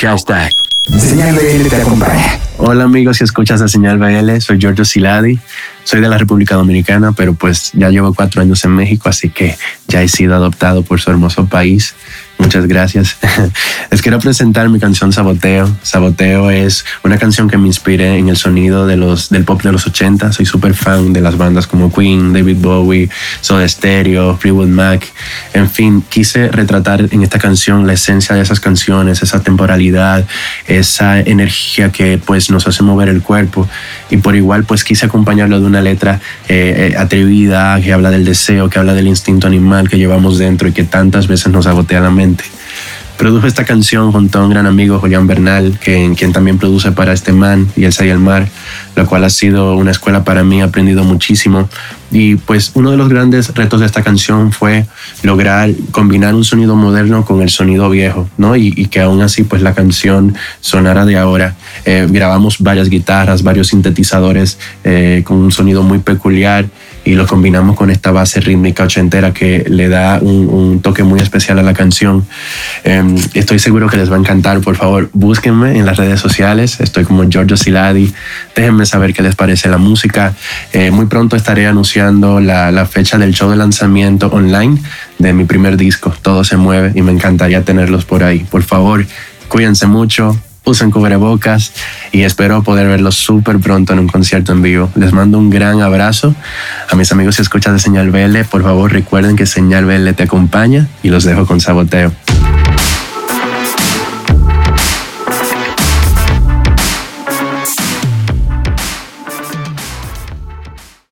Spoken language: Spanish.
Hashtag. Señal BL te acompaña. Hola amigos y escuchas de Señal BL, soy Giorgio Siladi, soy de la República Dominicana, pero pues ya llevo cuatro años en México, así que ya he sido adoptado por su hermoso país Muchas gracias. Les quiero presentar mi canción Saboteo. Saboteo es una canción que me inspiré en el sonido del pop de los 80. Soy súper fan de las bandas como Queen, David Bowie, Soda Stereo, Fleetwood Mac. En fin, quise retratar en esta canción la esencia de esas canciones, esa temporalidad, esa energía que pues nos hace mover el cuerpo. Y por igual pues quise acompañarlo de una letra eh, eh, atrevida que habla del deseo, que habla del instinto animal que llevamos dentro y que tantas veces nos sabotea la mente Produjo esta canción junto a un gran amigo, Julián Bernal, quien también produce para este man y El y el Mar, la cual ha sido una escuela para mí, he aprendido muchísimo. Y pues uno de los grandes retos de esta canción fue lograr combinar un sonido moderno con el sonido viejo, ¿no? Y, que aún así pues la canción sonara de ahora. Eh, grabamos varias guitarras, varios sintetizadores eh, con un sonido muy peculiar y lo combinamos con esta base rítmica ochentera que le da un, toque muy especial a la canción. Em, estoy seguro que les va a encantar. Por favor, búsquenme en las redes sociales. Estoy como Giorgio Siladi. Déjenme saber qué les parece la música. Eh, muy pronto estaré anunciando la, la fecha del show de lanzamiento online de mi primer disco. Todo se mueve y me encantaría tenerlos por ahí. Por favor, cuídense mucho usen cubrebocas y espero poder verlos súper pronto en un concierto en vivo. Les mando un gran abrazo. A mis amigos y escuchas de Señal BL, por favor recuerden que Señal BL te acompaña y los dejo con saboteo.